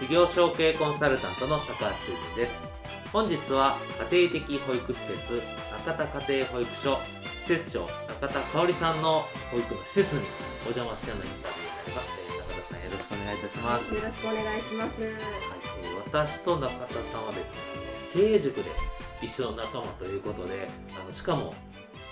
事業承継コンサルタントの高橋修人です。本日は家庭的保育施設中田家庭保育所施設長中田香織さんの保育の施設にお邪魔してのインタビューになります、えー、中田さんよろしくお願いいたします、よろしくお願いします。はい。えー私と中田さんはですね経営塾で一緒の仲間ということであのしかも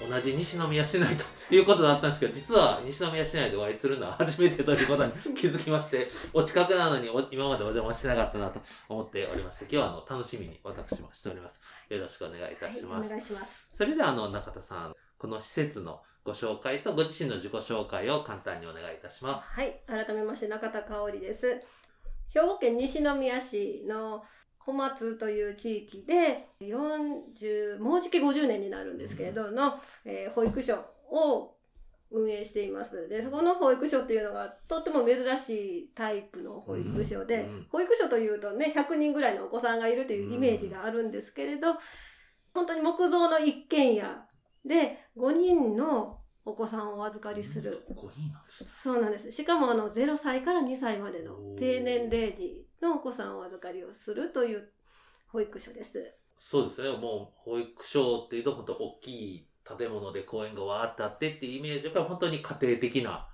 同じ西宮市内ということだったんですけど実は西宮市内でお会いするのは初めてということに気づきましてお近くなのにお今までお邪魔してなかったなと思っておりまして今日はあの楽しみに私もしておりますよろしくお願いいたします、はい、お願いします。それではあの中田さんこの施設のご紹介とご自身の自己紹介を簡単にお願いいたしますはい、改めまして中田香織です。兵庫県西宮市の小松という地域で40もうじき50年になるんですけれどの、えー保育所を運営しています。でそこの保育所っていうのがとっても珍しいタイプの保育所で、うん保育所というとね100人ぐらいのお子さんがいるというイメージがあるんですけれど、本当に木造の一軒家で5人のお子さんをお預かりする。5人なんですね。そうなんです。しかもあの0歳から2歳までの低年齢児のお子さんをお預かりをするという保育所です。そうですね、もう保育所っていうと、本当大きい建物で公園がわーってあってっていうイメージが本当に家庭的な、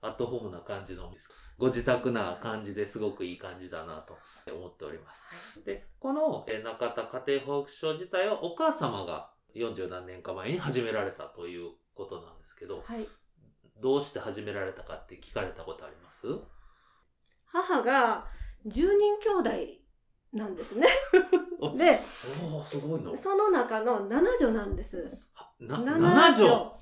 アットホームな感じの、ご自宅な感じですごくいい感じだなと思っております。で、このえー中田家庭保育所自体はお母様が40何年か前に始められたということなんですけど、はい。どうして始められたかって聞かれたことあります？母が10人兄弟なんですね。おで。その中の7女なんです。な、七7畳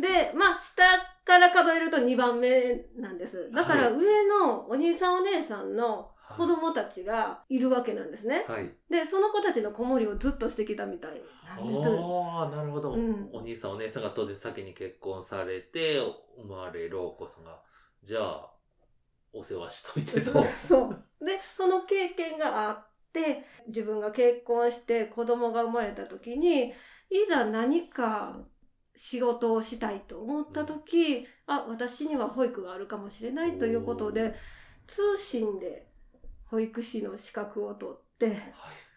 で、まあ、下から数えると2番目なんです。だからはい上のお兄さんお姉さんの子供たちがいるわけなんですね。はい。で、その子たちの子守りをずっとしてきたみたいなんです。ああ、なるほど、うんお兄さんお姉さんが当然先に結婚されて、生まれるお子さんが、じゃあ、お世話しといてと。そう。で、その経験があって、自分が結婚して子供が生まれた時に、いざ何か仕事をしたいと思った時、あ、私には保育があるかもしれないということで、通信で保育士の資格を取って、はい。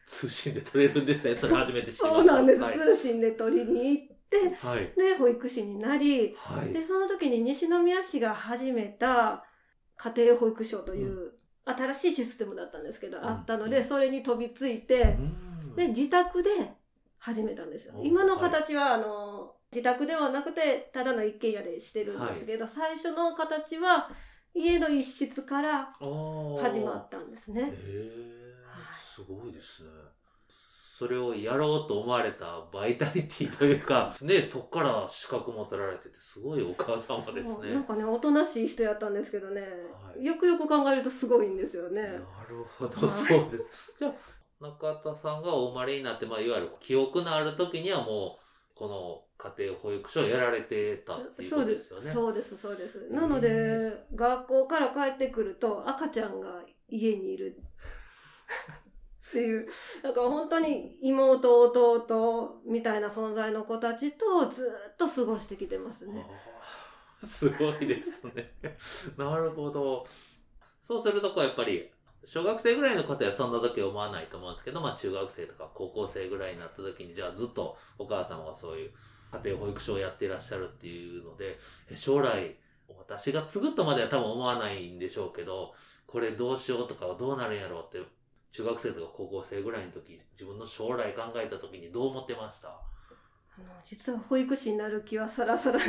通信で取れるんですね。それ初めて知りました。そうなんです。はい。通信で取りに行って、はい。で、保育士になり、はい。で、その時に西宮市が始めた家庭保育所という新しいシステムだったんですけど、ん。あったので、うん。それに飛びついて、うん。で、自宅で始めたんですよ。お今の形は、あの、自宅ではなくて、ただの一軒家でしてるんですけど、最初の形は家の一室から始まったんですへね。えはい。すごいですね。それをやろうと思われたバイタリティというか、ね、そっから資格も取られてて、すごいお母様ですね。なんかね、おとなしい人やったんですけどね、はいよくよく考えるとすごいんですよね。なるほど、はいそうです。じゃあ、中田さんがお生まれになって、まあ、いわゆる記憶のある時にはもう、この家庭保育所をやられてたっていうそうですことですよね。そうですそうですなので学校から帰ってくると赤ちゃんが家にいるっていうだから本当に妹弟みたいな存在の子たちとずっと過ごしてきてますねすごいですね。なるほど。そうすると、こうやっぱり、小学生ぐらいの方はそんな時思わないと思うんですけど、まあ中学生とか高校生ぐらいになった時に、じゃあずっとお母様がそういう家庭保育所をやっていらっしゃるっていうので、え将来、私が継ぐとまでは多分思わないんでしょうけど、これどうしようとかどうなるんやろうって、中学生とか高校生ぐらいの時、自分の将来考えた時にどう思ってました？あの実は保育士になる気はさらさら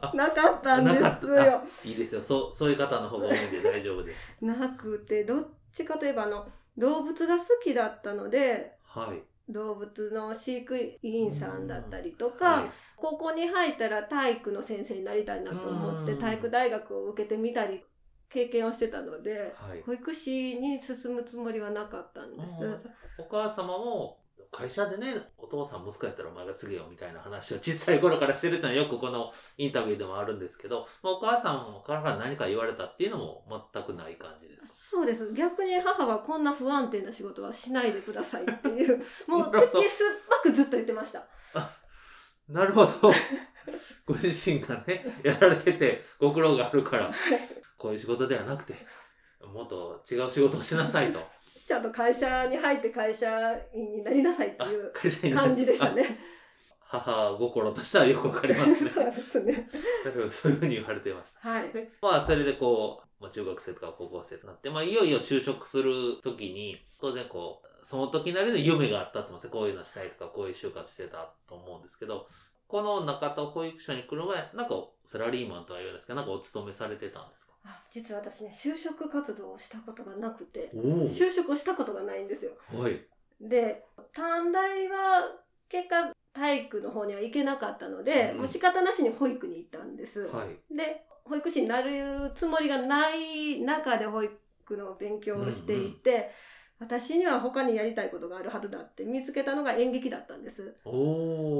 あなかったんですよ。いいですよ。そう、そういう方の方が多いんで大丈夫です。なくてどっちかといえばあの動物が好きだったのではい。動物の飼育員さんだったりとか、はい高校に入ったら体育の先生になりたいなと思ってうん体育大学を受けてみたり経験をしてたのではい。保育士に進むつもりはなかったんです。お母様も会社でねお父さん息子やったらお前が継げよみたいな話を小さい頃からしてるってのはよくこのインタビューでもあるんですけど、まあ、お母さんから何か言われたっていうのも全くない感じですそうです逆に母はこんな不安定な仕事はしないでくださいっていう もう口酸っぱくずっと言ってました。なるほど ご自身がねやられててご苦労があるからこういう仕事ではなくてもっと違う仕事をしなさいと ちゃんと会社に入って会社員になりなさいってあいう感じでしたね。あ 母心としてはよくわかりますね そうですね。そういうふうに言われてましたはい。で、まあ、それでこう、まあ、中学生とか高校生となって、まあ、いよいよ就職するときに、当然こう、その時なりの夢があったと思うんですよ。こういうのしたいとか、こういう就活してたと思うんですけど、この中田保育所に来る前、なんか、サラリーマンとは言うんですけど、なんかお勤めされてたんですか？あ実は私ね就職活動をしたことがなくてお就職をしたことがないんですよ。おはい。で短大は結果体育の方には行けなかったので、うんもう仕方なしに保育に行ったんです。はい。で保育士になるつもりがない中で保育の勉強をしていて、私には他にやりたいことがあるはずだって見つけたのが演劇だったんです。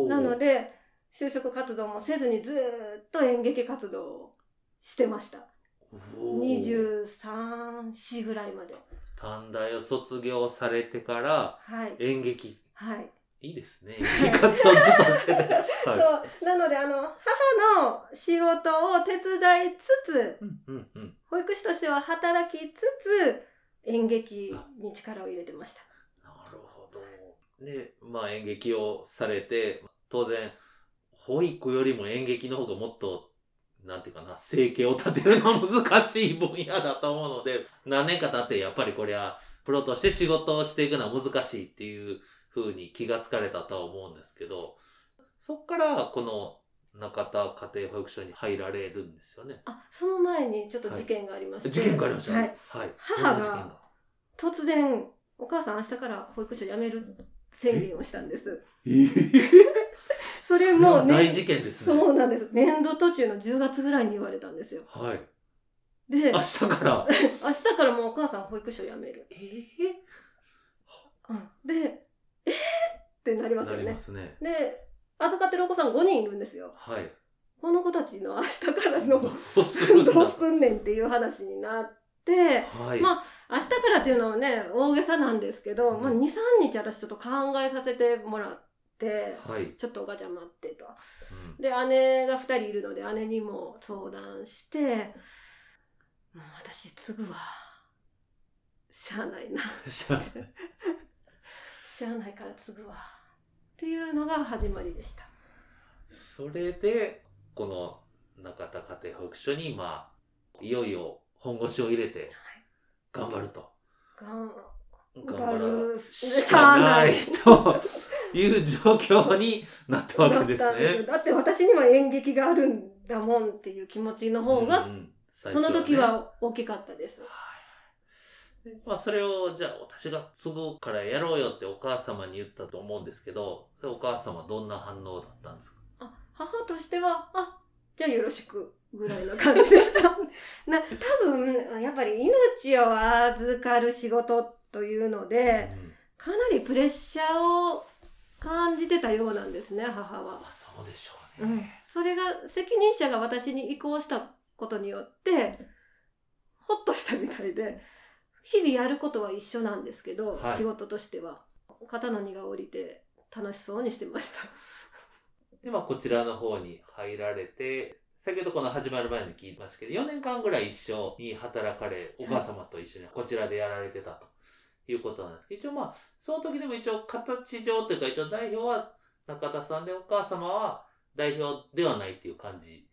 なので就職活動もせずにずーっと演劇活動をしてました。おー23、4ぐらいまで。短大を卒業されてから、はい。演劇。はい。いいですね。演劇活動ずっとしてて。はい。そう。なので、あの、母の仕事を手伝いつつ、うんうんうん。保育士としては働きつつ、演劇に力を入れてました。なるほど。で、まあ演劇をされて、当然、保育よりも演劇の方がもっと、なんていうかな、生計を立てるのは難しい分野だと思うので、何年か経ってやっぱりこれは、プロとして仕事をしていくのは難しいっていう風に気がつかれたとは思うんですけど、そっからこの中田家庭保育所に入られるんですよね。あ、その前にちょっと事件がありまして。事件がありましたはいね。。はい。母が？突然、お母さん明日から保育所辞める宣言をしたんです。えーそれもね大事件ですね。そうなんです。年度途中の10月ぐらいに言われたんですよ。はい。で、明日から？明日からもうお母さん保育所辞める。えうんで、えー、ってなりますよねなりま。すね。で、預かってるお子さん5人いるんですよ。はい。この子たちの明日からのどうするんねんっていう話になって、はい。ま明日からっていうのはね、大げさなんですけど、うんまあ2、3日私ちょっと考えさせてもらって、はい。ちょっとお母ちゃん待ってと。うんで、姉が2人いるので、姉にも相談して、もう私継ぐわ。しゃあないな。しゃ しゃあないから継ぐわ。っていうのが始まりでした。それで、この中田家庭保育所に、まあ、いよいよ本腰を入れて頑張ると。がん頑頑張るしかないと いう状況になったわけですね。だって私には演劇があるんだもんっていう気持ちの方が、うんうん最その時は大きかったです。はいでまあ、それをじゃあ私が継ぐからやろうよってお母様に言ったと思うんですけどそれお母様どんな反応だったんですか？あ母としては、あじゃあよろしくぐらいの感じでした。な多分やっぱり命を預かる仕事というので、かなりプレッシャーを感じてたようなんですね、母は。ま。あそうでしょううん。ね。、それが責任者が私に移行したことによってほっとしたみたいで日々やることは一緒なんですけど、はい。仕事としては。肩の荷が下りて楽しそうにしてました。で、まあ、こちらの方に入られて、先ほどこの始まる前に聞いてましたけど、4年間ぐらい一緒に働かれ、お母様と一緒にこちらでやられてたということなんですけど、一応まあ、その時でも一応形上というか、一応代表は中田さんで、お母様は代表ではないっていう感じ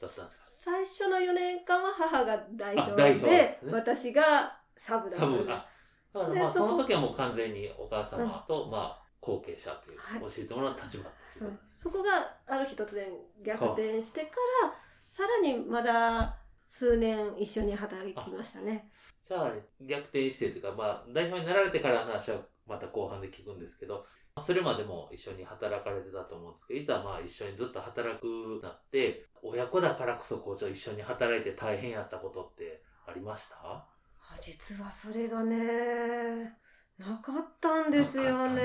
だったんですか？最初の4年間は母が代表あ代表でね。私がサブだったサブが。だ。からまあ、でその時はもう完全にお母様と、まあ、後継者という、はい。教えてもらう立場そう。そこがある日突然逆転してからさらにまだ数年一緒に働きましたねじゃあ逆転してというか、まあ、代表になられてからの話はまた後半で聞くんですけどそれまでも一緒に働かれてたと思うんですけどいざまあ一緒にずっと働くなって親子だからこそ校長一緒に働いて大変やったことってありました？あ実はそれがねなかったんですよね。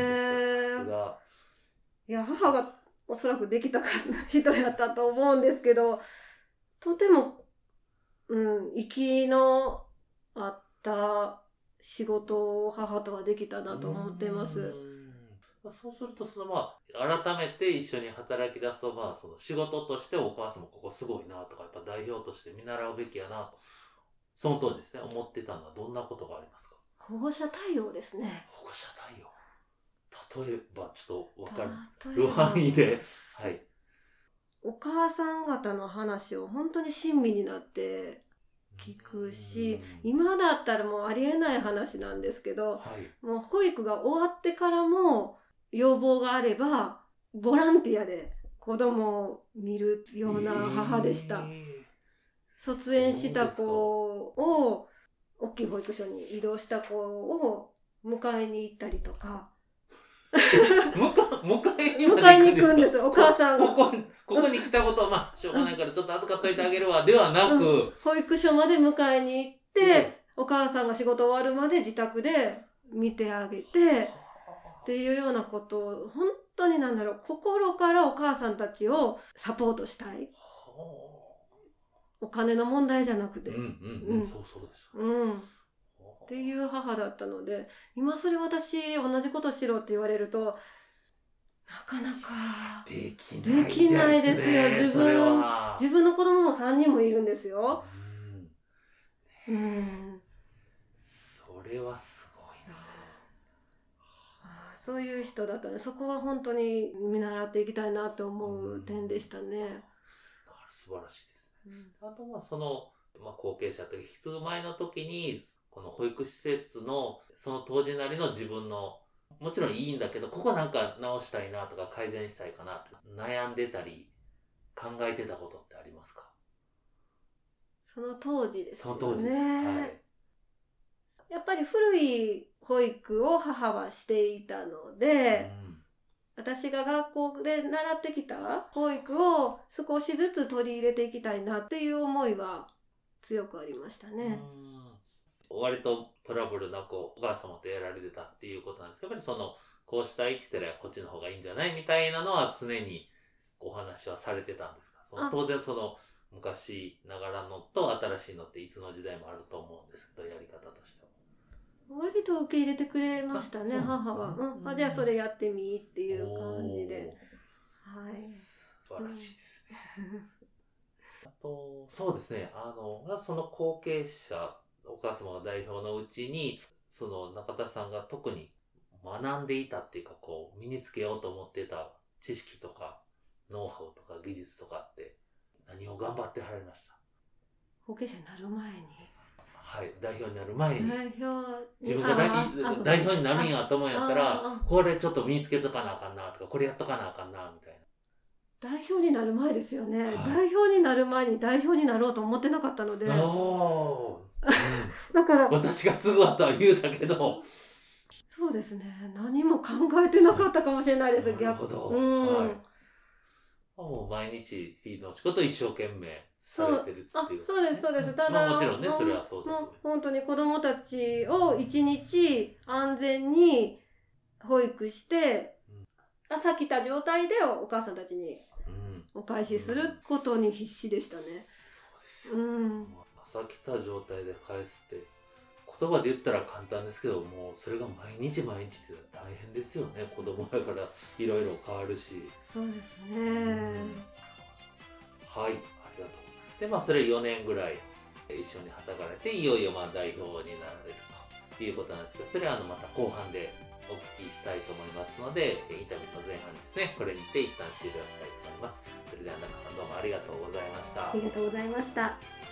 が。いや母がおそらくできたか人やったと思うんですけどとても、うん、息のあった仕事を母とはできたなと思っています。うん。そうするとそのまあ改めて一緒に働き出すとまあその仕事としてお母さんもここすごいなとかやっぱ代表として見習うべきやなとその当時ですね思ってたのはどんなことがありますか？保護者対応ですね。保護者対応。例えばちょっと分かる。範囲で はい。お母さん方の話を本当に親身になって聞くしうん。今だったらもうありえない話なんですけどはい。もう保育が終わってからも要望があればボランティアで子供を見るような母でした、え卒園した子を大きい保育所に移動した子を迎えに行ったりとかー迎迎えに迎えに行くんですお母さんが。ここここに来たことまあしょうがないからちょっと預かっといてあげるわではなく、保育所まで迎えに行って、お母さんが仕事終わるまで自宅で見てあげてっていうようなことを本当になんだろう心からお母さんたちをサポートしたい。お金の問題じゃなくて、うんうんううん。んそうそうですうん、っていう母だったので今それ私同じことしろって言われるとなかなかできないですよ。ね自分自分の子供も3人もいるんですよ。うん。うん。それはすごいな。そういう人だったね。そこは本当に見習っていきたいなと思う点でしたね。素晴らしいですね。あとはその、まあ、後継者というか引き継ぐ前の時にこの保育施設のその当時なりの自分のもちろんいいんだけどここなんか直したいなとか改善したいかなって悩んでたり考えてたことってありますか？その当時ですよね。その当時です、はい。やっぱり古い保育を母はしていたので、私が学校で習ってきた保育を少しずつ取り入れていきたいなっていう思いは強くありましたうんね。うん割とトラブルなくお母様とやられてたっていうことなんですけどやっぱりそのこうしたいって言ったらこっちの方がいいんじゃないみたいなのは常にお話はされてたんですか？そのあ当然その昔ながらのと新しいのっていつの時代もあると思うんですけどやり方としては。割と受け入れてくれましたね母は、うん、あじゃあそれやってみっていう感じで。はい。素晴らしいですね。あと、そうですね、あの、その後継者、お母様が代表のうちに、その中田さんが特に学んでいたっていうか、こう、身につけようと思ってた知識とか、ノウハウとか技術とかって、何を頑張ってはられました？後継者になる前に。はい、代表になる前に。代表自分が代表になるんやと思うんやったあらあ、これちょっと身につけとかなあかんなとか、これやっとかなあかんな、みたいな。代表になる前ですよね、はい。代表になる前に代表になろうと思ってなかったのでだから私が継ぐわとは言うたけど、そうですね何も考えてなかったかもしれないですなるほど。うん、はい。もう毎日フィードの仕事を一生懸命さそうれてるってあいう。そうですそうですただ、まあもちろんね、それはそうだとも思う本当に子供たちを一日安全に保育して、うん朝来た状態でお母さんたちに。お返しすることに必死でしたね。そうですよ。うん、朝来た状態で返すって、言葉で言ったら簡単ですけど、もうそれが毎日毎日って大変ですよね。子供だからいろいろ変わるし。そうですね。はい、ありがとうございます。で、まあ、それ4年ぐらい一緒に働かれて、いよいよまあ代表になられるということなんですけど、それはあのまた後半でお聞きしたいと思いますので、インタビューの前半ですね、これにて一旦終了したいと思います。それでは中さんどうもありがとうございましたあ。りがとうございました。